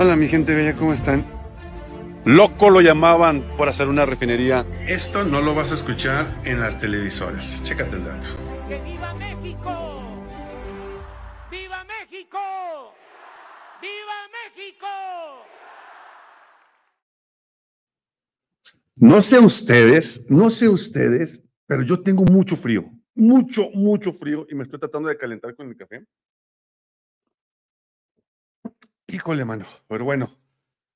Hola mi gente bella, ¿cómo están? Loco lo llamaban por hacer una refinería. Esto no lo vas a escuchar en las televisoras. Chécate el dato. ¡Que viva México! ¡Viva México! ¡Viva México! No sé ustedes, no sé ustedes, pero yo tengo mucho frío. Mucho, mucho frío y me estoy tratando de calentar con el café. Híjole, mano. Pero bueno.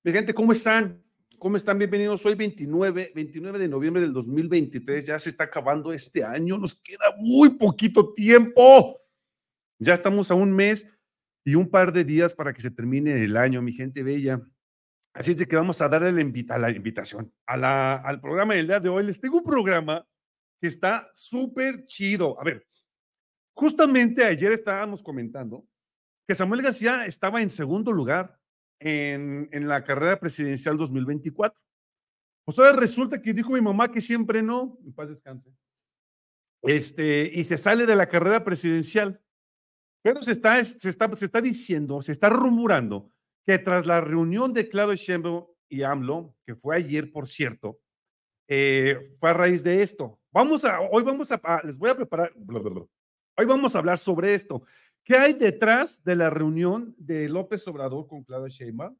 Mi gente, ¿cómo están? ¿Cómo están? Bienvenidos. Hoy 29, 29 de noviembre del 2023. Ya se está acabando este año. Nos queda muy poquito tiempo. Ya estamos a un mes y un par de días para que se termine el año, mi gente bella. Así es de que vamos a darle la, invita la invitación al programa del día de hoy. Les tengo un programa que está súper chido. A ver, justamente ayer estábamos comentando que Samuel García estaba en segundo lugar en, en la carrera presidencial 2024. Pues ahora resulta que dijo mi mamá que siempre no, en paz descanse, este, y se sale de la carrera presidencial. Pero se está, se está, se está diciendo, se está rumorando que tras la reunión de Claudio Sheinbaum y AMLO, que fue ayer, por cierto, eh, fue a raíz de esto. Vamos a, hoy vamos a, les voy a preparar, hoy vamos a hablar sobre esto. ¿Qué hay detrás de la reunión de López Obrador con Claudia Sheinbaum?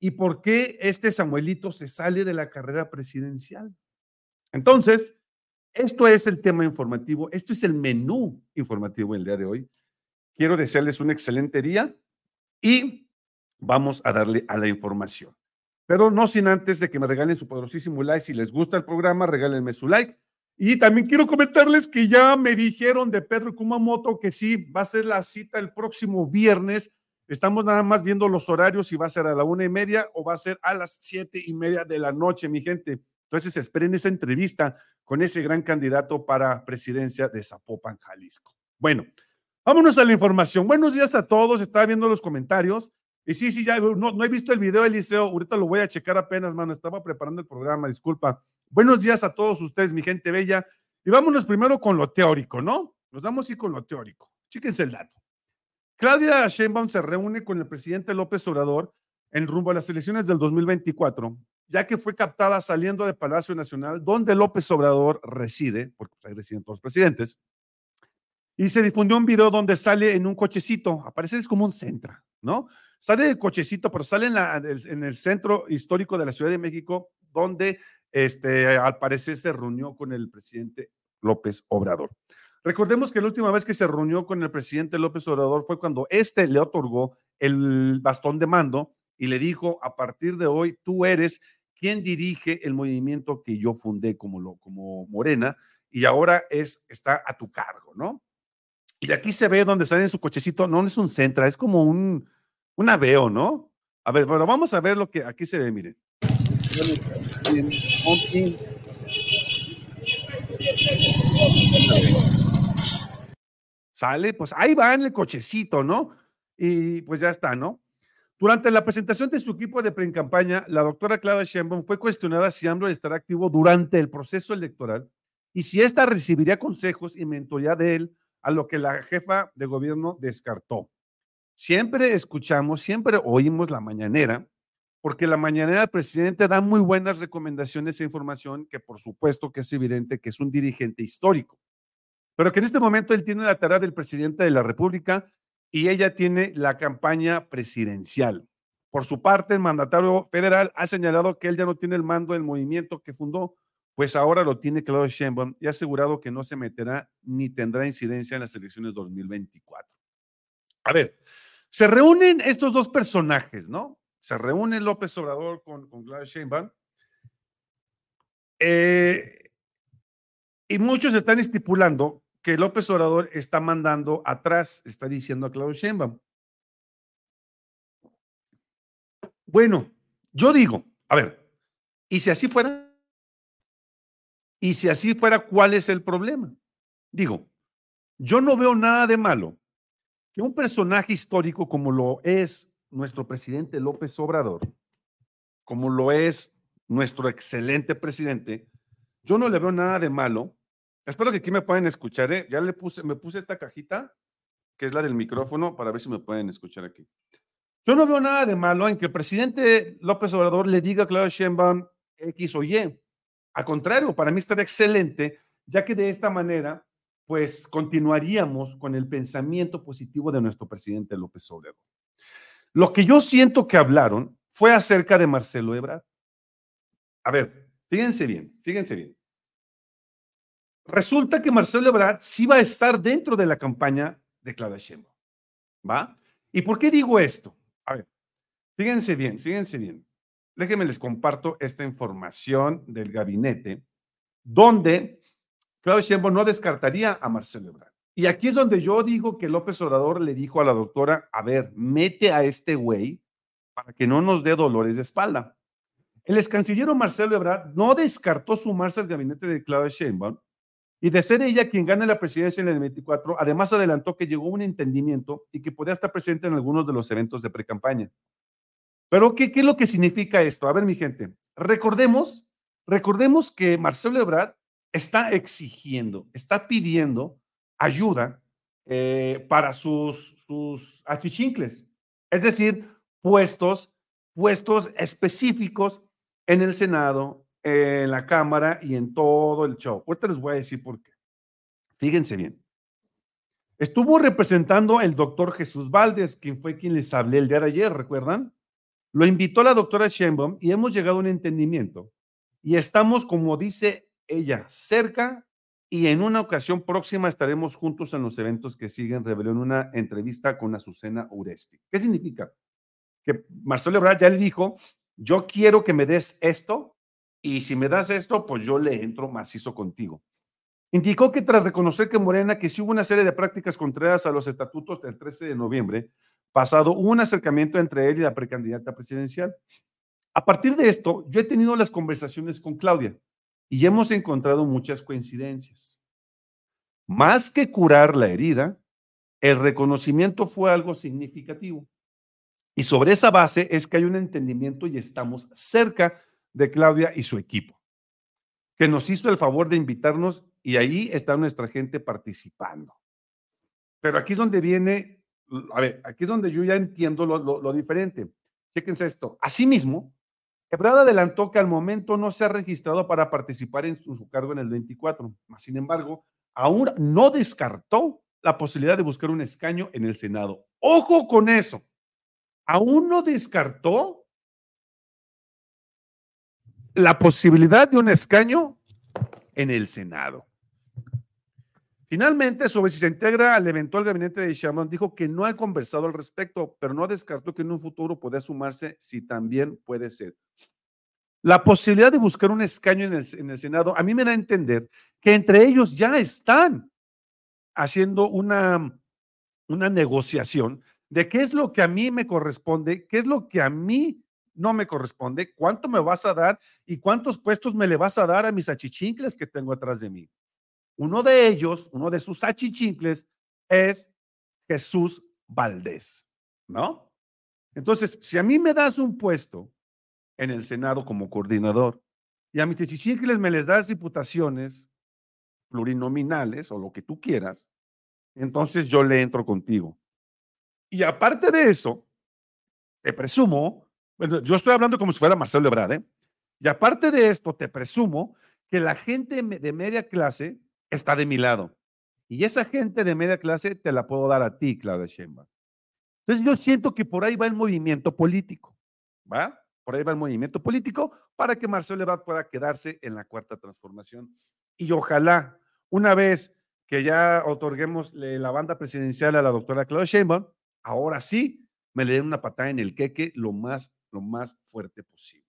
¿Y por qué este Samuelito se sale de la carrera presidencial? Entonces, esto es el tema informativo, esto es el menú informativo el día de hoy. Quiero desearles un excelente día y vamos a darle a la información. Pero no sin antes de que me regalen su poderosísimo like. Si les gusta el programa, regálenme su like. Y también quiero comentarles que ya me dijeron de Pedro Kumamoto que sí, va a ser la cita el próximo viernes. Estamos nada más viendo los horarios si va a ser a la una y media o va a ser a las siete y media de la noche, mi gente. Entonces esperen esa entrevista con ese gran candidato para presidencia de Zapopan, Jalisco. Bueno, vámonos a la información. Buenos días a todos. Estaba viendo los comentarios. Y sí, sí, ya no, no he visto el video, Eliseo. Ahorita lo voy a checar apenas, mano. Estaba preparando el programa, disculpa. Buenos días a todos ustedes, mi gente bella. Y vámonos primero con lo teórico, ¿no? Nos vamos a ir con lo teórico. Chíquense el dato. Claudia Sheinbaum se reúne con el presidente López Obrador en rumbo a las elecciones del 2024, ya que fue captada saliendo de Palacio Nacional, donde López Obrador reside, porque pues, ahí residen todos los presidentes, y se difundió un video donde sale en un cochecito, aparece es como un centra, ¿no? Sale del cochecito, pero sale en, el centro histórico de la Ciudad de México, donde este, al parecer se reunió con el presidente López Obrador. Recordemos que la última vez que se reunió con el presidente López Obrador fue cuando éste le otorgó el bastón de mando y le dijo, a partir de hoy tú eres quien dirige el movimiento que yo fundé como, como Morena y ahora es, está a tu cargo, ¿no? Y aquí se ve donde sale en su cochecito, no es un Centra, es como un, un Aveo, ¿no? A ver, bueno, vamos a ver lo que aquí se ve, miren. Sale, pues ahí va en el cochecito, ¿no? Y pues ya está, ¿no? Durante la presentación de su equipo de pre-campaña, la doctora Claudia Sheinbaum fue cuestionada si AMLO estará activo durante el proceso electoral y si ésta recibiría consejos y mentoría de él, a lo que la jefa de gobierno descartó. Siempre escuchamos, siempre oímos la mañanera porque la mañanera del presidente da muy buenas recomendaciones e información que por supuesto que es evidente que es un dirigente histórico, pero que en este momento él tiene la tarea del presidente de la República y ella tiene la campaña presidencial. Por su parte, el mandatario federal ha señalado que él ya no tiene el mando del movimiento que fundó, pues ahora lo tiene Claudio Sheinbaum y ha asegurado que no se meterá ni tendrá incidencia en las elecciones 2024. A ver, se reúnen estos dos personajes, ¿no? se reúne López Obrador con, con Gladys Sheinbaum. Eh, y muchos están estipulando que López Obrador está mandando atrás, está diciendo a Claudio Sheinbaum. Bueno, yo digo, a ver, ¿y si así fuera? ¿Y si así fuera, cuál es el problema? Digo, yo no veo nada de malo que un personaje histórico como lo es nuestro presidente López Obrador, como lo es nuestro excelente presidente, yo no le veo nada de malo. Espero que aquí me pueden escuchar, ¿eh? Ya le puse, me puse esta cajita, que es la del micrófono, para ver si me pueden escuchar aquí. Yo no veo nada de malo en que el presidente López Obrador le diga a Claudia Sheinbaum X o Y. Al contrario, para mí estaría excelente, ya que de esta manera, pues continuaríamos con el pensamiento positivo de nuestro presidente López Obrador. Lo que yo siento que hablaron fue acerca de Marcelo Ebrard. A ver, fíjense bien, fíjense bien. Resulta que Marcelo Ebrard sí va a estar dentro de la campaña de Claudia Sheinbaum. ¿Va? ¿Y por qué digo esto? A ver, fíjense bien, fíjense bien. Déjenme les comparto esta información del gabinete, donde Claudia Sheinbaum no descartaría a Marcelo Ebrard. Y aquí es donde yo digo que López Obrador le dijo a la doctora, a ver, mete a este güey para que no nos dé dolores de espalda. El ex canciller Marcelo Ebrard no descartó sumarse al gabinete de Claudia Sheinbaum y de ser ella quien gane la presidencia en el 24, además adelantó que llegó un entendimiento y que podía estar presente en algunos de los eventos de precampaña. Pero, ¿qué, ¿qué es lo que significa esto? A ver, mi gente, recordemos, recordemos que Marcelo Ebrard está exigiendo, está pidiendo ayuda eh, para sus, sus achichincles, es decir, puestos, puestos específicos en el Senado, en la Cámara y en todo el show. Ahorita les voy a decir por qué. Fíjense bien. Estuvo representando el doctor Jesús Valdés, quien fue quien les hablé el día de ayer, ¿recuerdan? Lo invitó la doctora Sheinbaum y hemos llegado a un entendimiento. Y estamos, como dice ella, cerca y en una ocasión próxima estaremos juntos en los eventos que siguen, reveló en una entrevista con Azucena Uresti. ¿Qué significa? Que Marcelo Ebrard ya le dijo, yo quiero que me des esto y si me das esto, pues yo le entro macizo contigo. Indicó que tras reconocer que Morena, que sí hubo una serie de prácticas contrarias a los estatutos del 13 de noviembre pasado, un acercamiento entre él y la precandidata presidencial. A partir de esto, yo he tenido las conversaciones con Claudia y hemos encontrado muchas coincidencias. Más que curar la herida, el reconocimiento fue algo significativo. Y sobre esa base es que hay un entendimiento y estamos cerca de Claudia y su equipo, que nos hizo el favor de invitarnos y ahí está nuestra gente participando. Pero aquí es donde viene, a ver, aquí es donde yo ya entiendo lo, diferente. Chéquense esto. Asimismo, Ebrard adelantó que al momento no se ha registrado para participar en su, cargo en el 24. Sin embargo, aún no descartó la posibilidad de buscar un escaño en el Senado. Ojo con eso. Aún no descartó la posibilidad de un escaño en el Senado. Finalmente, sobre si se integra al eventual gabinete de Shaman, dijo que no ha conversado al respecto, pero no descartó que en un futuro pueda sumarse si también puede ser. La posibilidad de buscar un escaño en el, en el Senado, a mí me da a entender que entre ellos ya están haciendo una, una negociación de qué es lo que a mí me corresponde, qué es lo que a mí no me corresponde, cuánto me vas a dar y cuántos puestos me le vas a dar a mis achichincles que tengo atrás de mí. Uno de ellos, uno de sus achichincles es Jesús Valdés, ¿no? Entonces, si a mí me das un puesto en el Senado como coordinador y a mis achichincles me les das diputaciones plurinominales o lo que tú quieras, entonces yo le entro contigo. Y aparte de eso, te presumo bueno, yo estoy hablando como si fuera Marcelo Ebrard, ¿eh? Y aparte de esto, te presumo que la gente de media clase está de mi lado. Y esa gente de media clase te la puedo dar a ti, Claudia Sheinbaum. Entonces yo siento que por ahí va el movimiento político, ¿va? Por ahí va el movimiento político para que Marcelo Ebrard pueda quedarse en la cuarta transformación. Y ojalá, una vez que ya otorguemos la banda presidencial a la doctora Claudia Sheinbaum, ahora sí me le den una patada en el queque lo más lo más fuerte posible.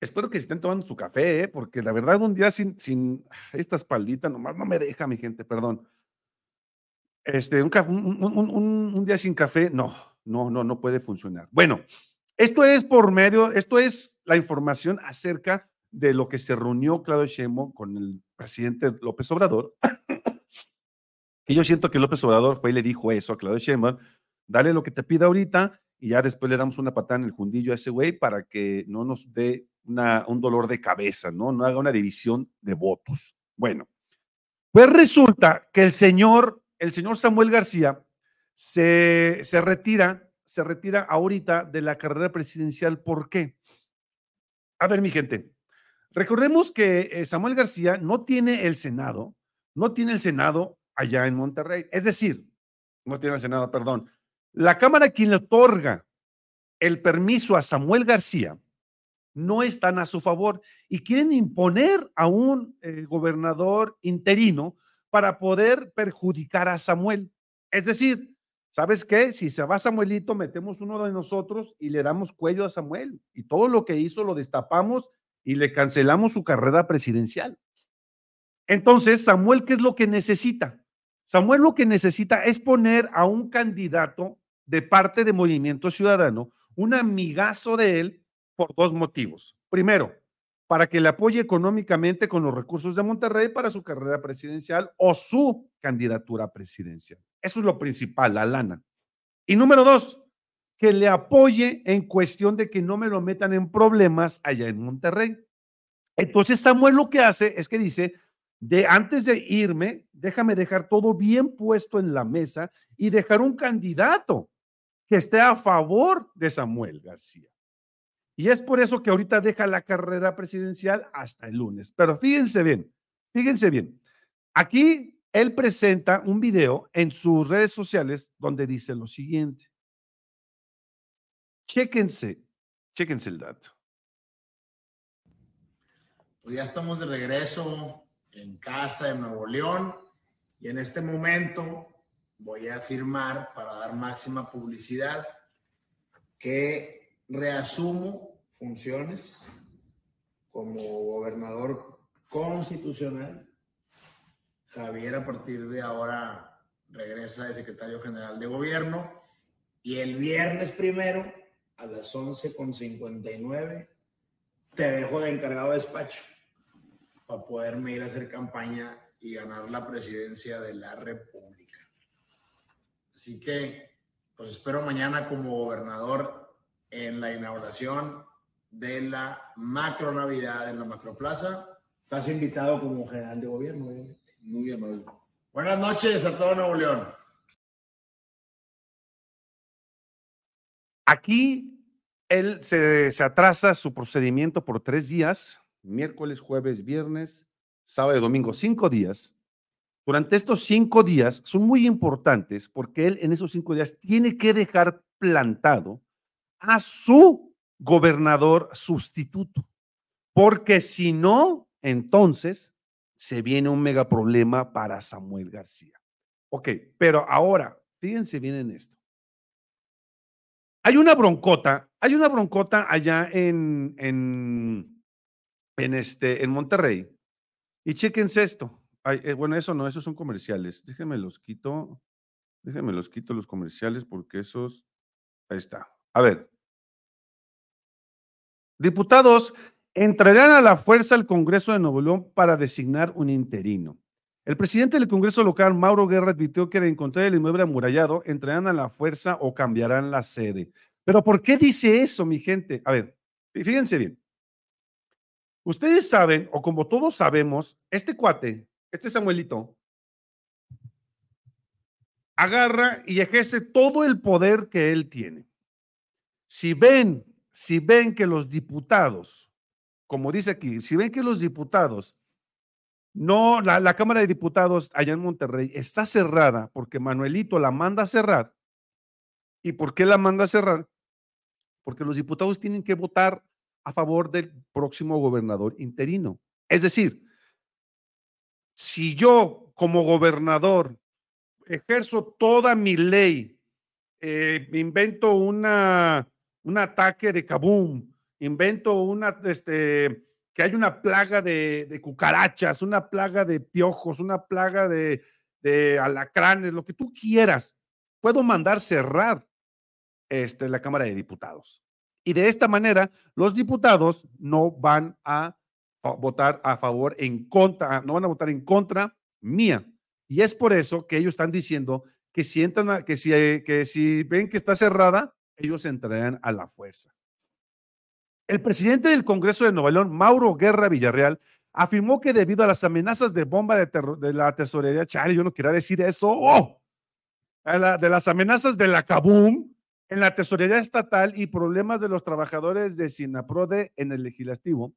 Espero que estén tomando su café, ¿eh? porque la verdad un día sin, sin esta espaldita nomás no me deja, mi gente, perdón. Este, un, un, un, día sin café, no, no, no, no puede funcionar. Bueno, esto es por medio, esto es la información acerca de lo que se reunió Claudio Sheinbaum con el presidente López Obrador. y yo siento que López Obrador fue y le dijo eso a Claudio Sheinbaum dale lo que te pida ahorita y ya después le damos una patada en el fundillo a ese güey para que no nos dé un dolor de cabeza, ¿no? No haga una división de votos. Bueno, pues resulta que el señor, el señor Samuel García se, se retira, se retira ahorita de la carrera presidencial. ¿Por qué? A ver, mi gente, recordemos que eh, Samuel García no tiene el Senado, no tiene el Senado allá en Monterrey. Es decir, no tiene el Senado, perdón. La Cámara quien le otorga el permiso a Samuel García no están a su favor y quieren imponer a un eh, gobernador interino para poder perjudicar a Samuel. Es decir, ¿sabes qué? Si se va Samuelito, metemos uno de nosotros y le damos cuello a Samuel. Y todo lo que hizo lo destapamos y le cancelamos su carrera presidencial. Entonces, Samuel, ¿qué es lo que necesita? Samuel lo que necesita es poner a un candidato de parte de Movimiento Ciudadano, un amigazo de él, por dos motivos. Primero, para que le apoye económicamente con los recursos de Monterrey para su carrera presidencial o su candidatura presidencial. Eso es lo principal, la lana. Y número dos, que le apoye en cuestión de que no me lo metan en problemas allá en Monterrey. Entonces Samuel lo que hace es que dice, de antes de irme, déjame dejar todo bien puesto en la mesa y dejar un candidato que esté a favor de Samuel García. Y es por eso que ahorita deja la carrera presidencial hasta el lunes. Pero fíjense bien, fíjense bien. Aquí él presenta un video en sus redes sociales donde dice lo siguiente. Chéquense, chéquense el dato. Pues ya estamos de regreso en casa de Nuevo León y en este momento voy a firmar para dar máxima publicidad que reasumo funciones como gobernador constitucional. Javier a partir de ahora regresa de secretario general de gobierno y el viernes primero a las 11.59 te dejo de encargado de despacho para poderme ir a hacer campaña y ganar la presidencia de la República. Así que, pues espero mañana como gobernador en la inauguración de la macro Navidad en la macroplaza. Estás invitado como general de gobierno, obviamente. Muy amable. Buenas noches a todo Nuevo León. Aquí él se, se atrasa su procedimiento por tres días miércoles, jueves, viernes, sábado y domingo, cinco días. Durante estos cinco días son muy importantes porque él en esos cinco días tiene que dejar plantado a su gobernador sustituto, porque si no, entonces se viene un mega problema para Samuel García. Ok, pero ahora, fíjense bien en esto. Hay una broncota, hay una broncota allá en, en en, este, en Monterrey. Y chequense esto. Eh, bueno, eso no, esos son comerciales. Déjenme los quito. Déjenme los quito los comerciales porque esos. Ahí está. A ver. Diputados entrarán a la fuerza al Congreso de Nuevo León para designar un interino. El presidente del Congreso local, Mauro Guerra, advirtió que de encontrar el inmueble amurallado, entrarán a la fuerza o cambiarán la sede. Pero ¿por qué dice eso, mi gente? A ver, fíjense bien. Ustedes saben, o como todos sabemos, este cuate, este Samuelito, agarra y ejerce todo el poder que él tiene. Si ven, si ven que los diputados, como dice aquí, si ven que los diputados, no, la, Cámara de Diputados allá en Monterrey está cerrada porque Manuelito la manda a cerrar. ¿Y por qué la manda a cerrar? Porque los diputados tienen que votar a favor del próximo gobernador interino. Es decir, si yo como gobernador ejerzo toda mi ley, eh, invento una, un ataque de kaboom, invento una, este, que hay una plaga de, cucarachas, una plaga de piojos, una plaga de, de alacranes, lo que tú quieras, puedo mandar cerrar este, la Cámara de Diputados. Y de esta manera, los diputados no van a votar a favor, en contra, no van a votar en contra mía. Y es por eso que ellos están diciendo que si, entran que si, que si ven que está cerrada, ellos entrarán a la fuerza. El presidente del Congreso de Nueva León, Mauro Guerra Villarreal, afirmó que debido a las amenazas de bomba de, la tesorería, chale, yo no quería decir eso, ¡oh! de las amenazas de la Kabum en la tesorería estatal y problemas de los trabajadores de Sinaprode en el legislativo,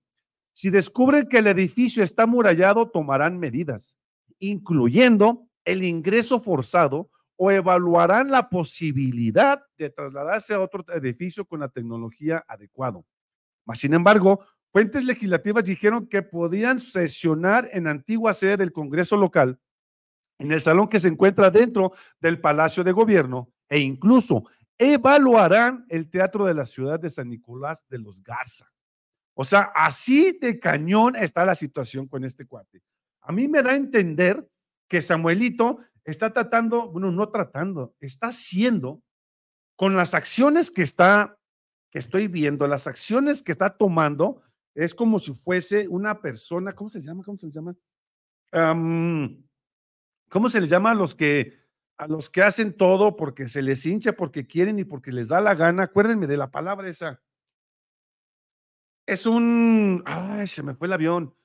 si descubren que el edificio está amurallado, tomarán medidas, incluyendo el ingreso forzado o evaluarán la posibilidad de trasladarse a otro edificio con la tecnología adecuada. Mas, sin embargo, fuentes legislativas dijeron que podían sesionar en antigua sede del Congreso local, en el salón que se encuentra dentro del Palacio de Gobierno, e incluso evaluarán el Teatro de la Ciudad de San Nicolás de los Garza. O sea, así de cañón está la situación con este cuate. A mí me da a entender que Samuelito está tratando, bueno, no tratando, está haciendo con las acciones que está, que estoy viendo, las acciones que está tomando, es como si fuese una persona, ¿cómo se llama? ¿Cómo se le llama? ¿Cómo se les llama a los que a los que hacen todo porque se les hincha, porque quieren y porque les da la gana? Acuérdenme de la palabra esa. Es un, ay, se me fue el avión.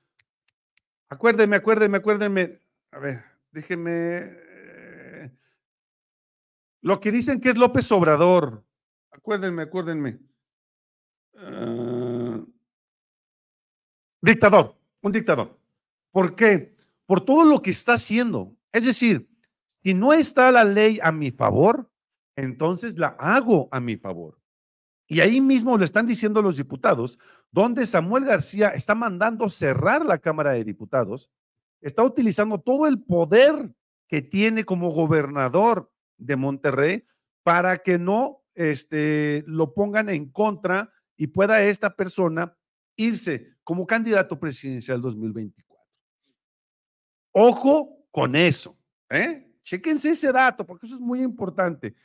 Acuérdenme, acuérdenme, acuérdenme. A ver, déjenme lo que dicen que es López Obrador. Acuérdenme, acuérdenme. Ah, dictador, un dictador. ¿Por qué? Por todo lo que está haciendo. Es decir, si no está la ley a mi favor, entonces la hago a mi favor. Y ahí mismo le están diciendo los diputados, donde Samuel García está mandando cerrar la Cámara de Diputados, está utilizando todo el poder que tiene como gobernador de Monterrey para que no este, lo pongan en contra y pueda esta persona irse como candidato presidencial 2024. Ojo con eso, ¿eh? Chequense ese dato porque eso es muy importante.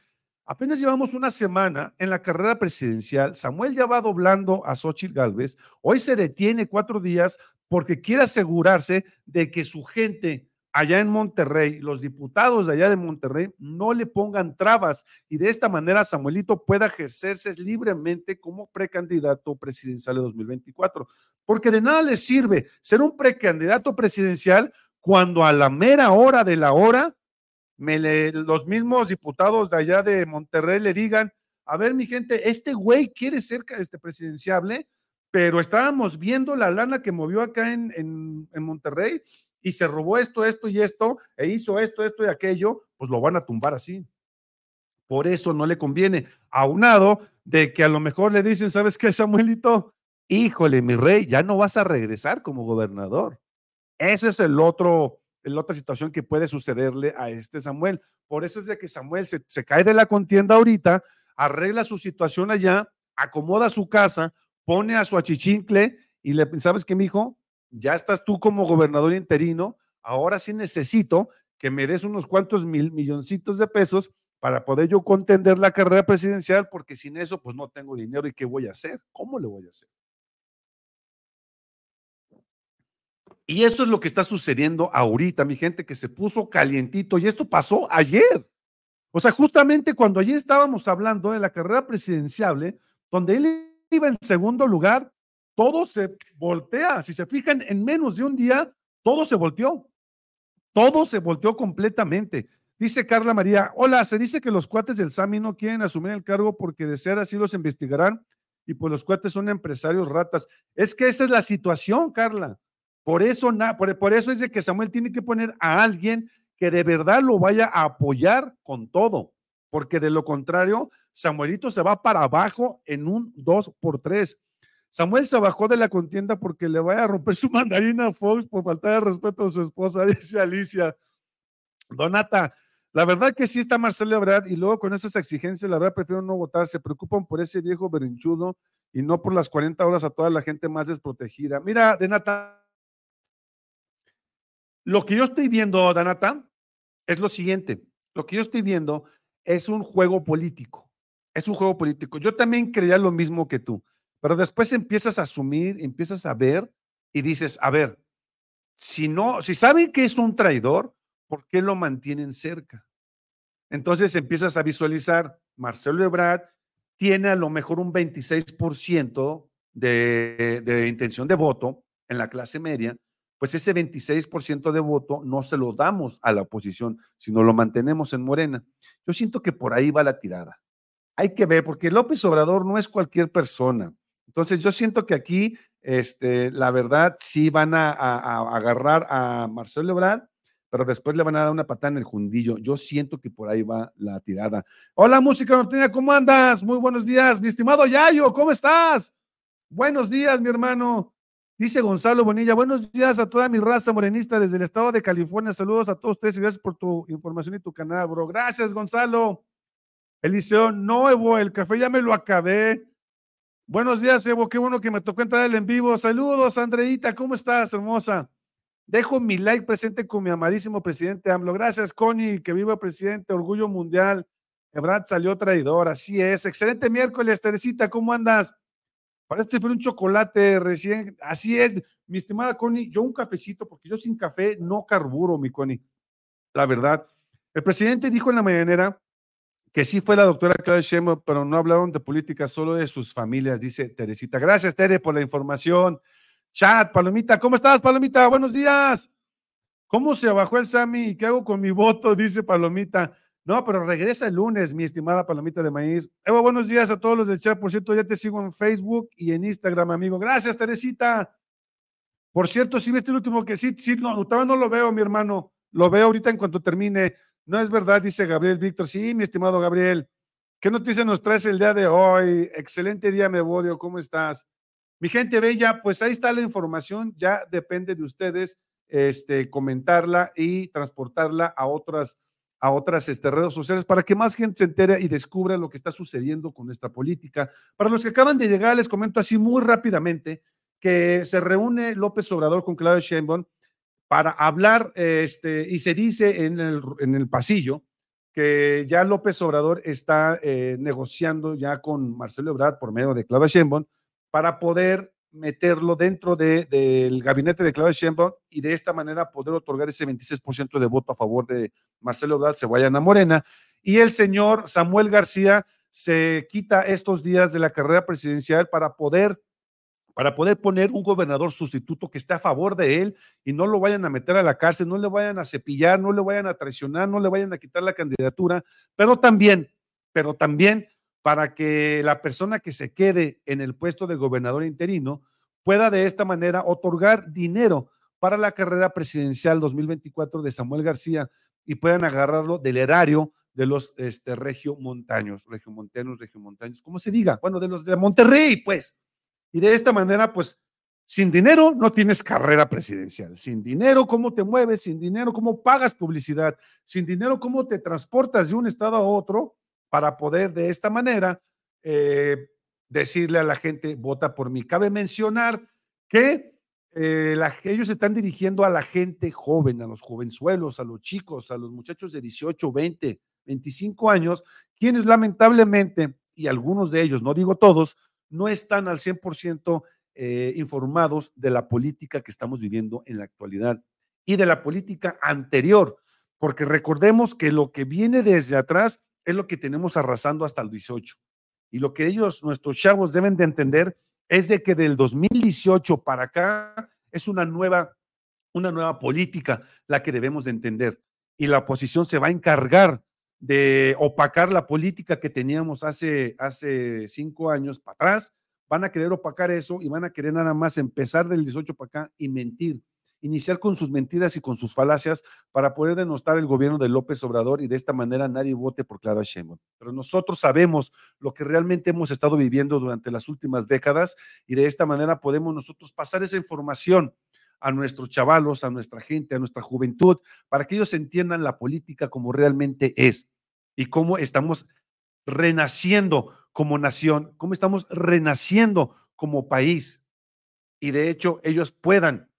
Apenas llevamos una semana en la carrera presidencial. Samuel ya va doblando a Xochitl Galvez. Hoy se detiene cuatro días porque quiere asegurarse de que su gente allá en Monterrey, los diputados de allá de Monterrey no le pongan trabas y de esta manera Samuelito pueda ejercerse libremente como precandidato presidencial de 2024. Porque de nada le sirve ser un precandidato presidencial cuando a la mera hora de la hora los mismos diputados de allá de Monterrey le digan, a ver mi gente, este güey quiere ser este presidenciable, pero estábamos viendo la lana que movió acá en, en Monterrey y se robó esto, esto y esto, e hizo esto, esto y aquello, pues lo van a tumbar así. Por eso no le conviene. Aunado de que a lo mejor le dicen, ¿sabes qué, Samuelito? Híjole, mi rey, ya no vas a regresar como gobernador. Ese es el otro, la otra situación que puede sucederle a este Samuel. Por eso es de que Samuel se, se cae de la contienda ahorita, arregla su situación allá, acomoda su casa, pone a su achichincle y le, ¿sabes qué, mijo? Ya estás tú como gobernador interino, ahora sí necesito que me des unos cuantos mil milloncitos de pesos para poder yo contender la carrera presidencial, porque sin eso pues no tengo dinero y qué voy a hacer, cómo le voy a hacer. Y eso es lo que está sucediendo ahorita, mi gente, que se puso calientito y esto pasó ayer. O sea, justamente cuando ayer estábamos hablando de la carrera presidencial, donde él iba en segundo lugar, todo se voltea. Si se fijan, en menos de un día, todo se volteó. Todo se volteó completamente. Dice Carla María, hola, se dice que los cuates del SAMI no quieren asumir el cargo porque de ser así los investigarán y pues los cuates son empresarios ratas. Es que esa es la situación, Carla. Por eso, por, por eso es de que Samuel tiene que poner a alguien que de verdad lo vaya a apoyar con todo, porque de lo contrario, Samuelito se va para abajo en un 2 por 3. Samuel se bajó de la contienda porque le vaya a romper su mandarina a Fox por falta de respeto a su esposa, dice Alicia. Donata, la verdad que sí está Marcelo Ebrard y luego con esas exigencias, la verdad prefiero no votar. Se preocupan por ese viejo berinchudo y no por las 40 horas a toda la gente más desprotegida. Mira, Donata, lo que yo estoy viendo, Donata, es lo siguiente. Lo que yo estoy viendo es un juego político. Es un juego político. Yo también creía lo mismo que tú. Pero después empiezas a asumir, empiezas a ver y dices, a ver, si no, si saben que es un traidor, ¿por qué lo mantienen cerca? Entonces empiezas a visualizar, Marcelo Ebrard tiene a lo mejor un 26% de, de intención de voto en la clase media, pues ese 26% de voto no se lo damos a la oposición, sino lo mantenemos en Morena. Yo siento que por ahí va la tirada. Hay que ver, porque López Obrador no es cualquier persona. Entonces yo siento que aquí, este, la verdad, sí van a, agarrar a Marcelo Ebrard, pero después le van a dar una patada en el jundillo. Yo siento que por ahí va la tirada. Hola, música norteña, ¿cómo andas? Muy buenos días, mi estimado Yayo, ¿cómo estás? Buenos días, mi hermano. Dice Gonzalo Bonilla, buenos días a toda mi raza morenista desde el estado de California. Saludos a todos ustedes y gracias por tu información y tu canal, bro. Gracias, Gonzalo. Eliseo, no, Evo, el café ya me lo acabé. Buenos días, Evo. Qué bueno que me tocó entrar en vivo. Saludos, Andreita. ¿Cómo estás, hermosa? Dejo mi like presente con mi amadísimo presidente AMLO. Gracias, Connie. Que viva presidente. Orgullo mundial. Ebrad salió traidor. Así es. Excelente miércoles, Teresita. ¿Cómo andas? Para este fue un chocolate recién. Así es, mi estimada Connie. Yo un cafecito, porque yo sin café no carburo, mi Connie. La verdad. El presidente dijo en la mañanera que sí fue la doctora Claudia Sheinbaum, pero no hablaron de política, solo de sus familias, dice Teresita. Gracias, Tere, por la información. Chat, Palomita, ¿cómo estás, Palomita? Buenos días. ¿Cómo se bajó el Sami? ¿Qué hago con mi voto? Dice Palomita. No, pero regresa el lunes, mi estimada palomita de maíz. Evo, buenos días a todos los del chat. Por cierto, ya te sigo en Facebook y en Instagram, amigo. Gracias, Teresita. Por cierto, si viste el último que sí, sí, no, todavía no lo veo, mi hermano. Lo veo ahorita en cuanto termine. No es verdad, dice Gabriel Víctor. Sí, mi estimado Gabriel. ¿Qué noticia nos traes el día de hoy? Excelente día, me bodio. ¿Cómo estás? Mi gente bella, pues ahí está la información. Ya depende de ustedes este, comentarla y transportarla a otras a otras este, redes sociales para que más gente se entere y descubra lo que está sucediendo con nuestra política. Para los que acaban de llegar, les comento así muy rápidamente que se reúne López Obrador con Claudio Sheinbaum para hablar, este, y se dice en el, en el pasillo que ya López Obrador está eh, negociando ya con Marcelo Ebrard por medio de Claudio Sheinbaum para poder meterlo dentro del gabinete de Claudia Sheinbaum y de esta manera poder otorgar ese 26% de voto a favor de Marcelo Ebrard, se vayan Morena. Y el señor Samuel García se quita estos días de la carrera presidencial para poder para poder poner un gobernador sustituto que esté a favor de él y no lo vayan a meter a la cárcel, no le vayan a cepillar, no le vayan a traicionar, no le vayan a quitar la candidatura, pero también, pero también para que la persona que se quede en el puesto de gobernador interino pueda de esta manera otorgar dinero para la carrera presidencial 2024 de Samuel García y puedan agarrarlo del erario de los este, regiomontaños, regiomontanos, regiomontaños, como se diga, bueno, de los de Monterrey, pues. Y de esta manera, pues, sin dinero no tienes carrera presidencial. Sin dinero, ¿cómo te mueves? Sin dinero, ¿cómo pagas publicidad? Sin dinero, ¿cómo te transportas de un estado a otro? para poder de esta manera eh, decirle a la gente, vota por mí. Cabe mencionar que eh, ellos están dirigiendo a la gente joven, a los jovenzuelos, a los chicos, a los muchachos de 18, 20, 25 años, quienes lamentablemente, y algunos de ellos, no digo todos, no están al 100% eh, informados de la política que estamos viviendo en la actualidad y de la política anterior, porque recordemos que lo que viene desde atrás es lo que tenemos arrasando hasta el 18. Y lo que ellos, nuestros chavos, deben de entender es de que del 2018 para acá es una nueva, una nueva política la que debemos de entender. Y la oposición se va a encargar de opacar la política que teníamos hace, hace cinco años para atrás. Van a querer opacar eso y van a querer nada más empezar del 18 para acá y mentir iniciar con sus mentiras y con sus falacias para poder denostar el gobierno de López Obrador y de esta manera nadie vote por Clara Sheinbaum. Pero nosotros sabemos lo que realmente hemos estado viviendo durante las últimas décadas y de esta manera podemos nosotros pasar esa información a nuestros chavalos, a nuestra gente, a nuestra juventud, para que ellos entiendan la política como realmente es y cómo estamos renaciendo como nación, cómo estamos renaciendo como país. Y de hecho ellos puedan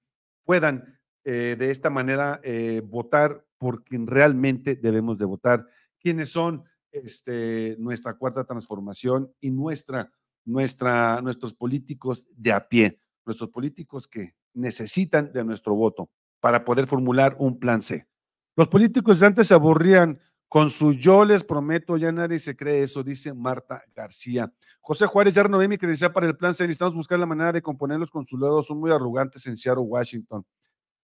puedan eh, de esta manera eh, votar por quien realmente debemos de votar, quienes son este, nuestra cuarta transformación y nuestra, nuestra, nuestros políticos de a pie, nuestros políticos que necesitan de nuestro voto para poder formular un plan C. Los políticos antes se aburrían con su yo les prometo, ya nadie se cree eso, dice Marta García. José Juárez, ya renové mi credencial para el plan C. Necesitamos buscar la manera de componer los consulados. Son muy arrogantes en Seattle, Washington.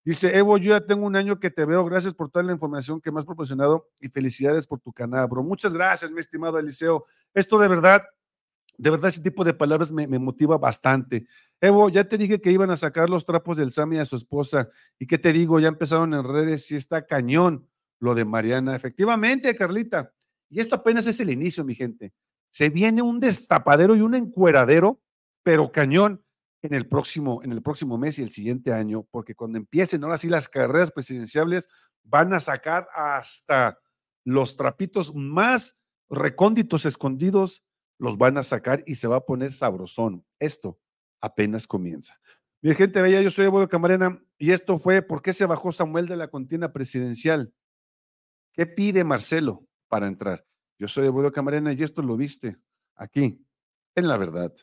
Dice, Evo, yo ya tengo un año que te veo. Gracias por toda la información que me has proporcionado y felicidades por tu canal, bro. Muchas gracias, mi estimado Eliseo. Esto de verdad, de verdad, ese tipo de palabras me, motiva bastante. Evo, ya te dije que iban a sacar los trapos del Sami a su esposa. ¿Y qué te digo? Ya empezaron en redes y está cañón lo de Mariana. Efectivamente, Carlita. Y esto apenas es el inicio, mi gente. Se viene un destapadero y un encueradero, pero cañón en el próximo, en el próximo mes y el siguiente año, porque cuando empiecen ahora sí las carreras presidenciales, van a sacar hasta los trapitos más recónditos, escondidos, los van a sacar y se va a poner sabrosón. Esto apenas comienza. Mi gente bella, yo soy Evo Camarena y esto fue ¿Por qué se bajó Samuel de la contienda presidencial? ¿Qué pide Marcelo para entrar? Yo soy Evo Camarena y esto lo viste aquí, en la verdad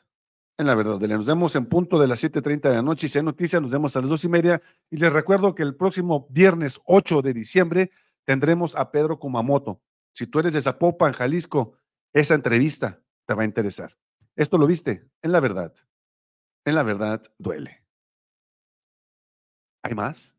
en la verdad. Nos vemos en punto de las 7:30 de la noche. Y si hay noticias, nos vemos a las dos y media. Y les recuerdo que el próximo viernes 8 de diciembre tendremos a Pedro Kumamoto. Si tú eres de Zapopan, Jalisco, esa entrevista te va a interesar. Esto lo viste en la verdad. En la verdad duele. ¿Hay más?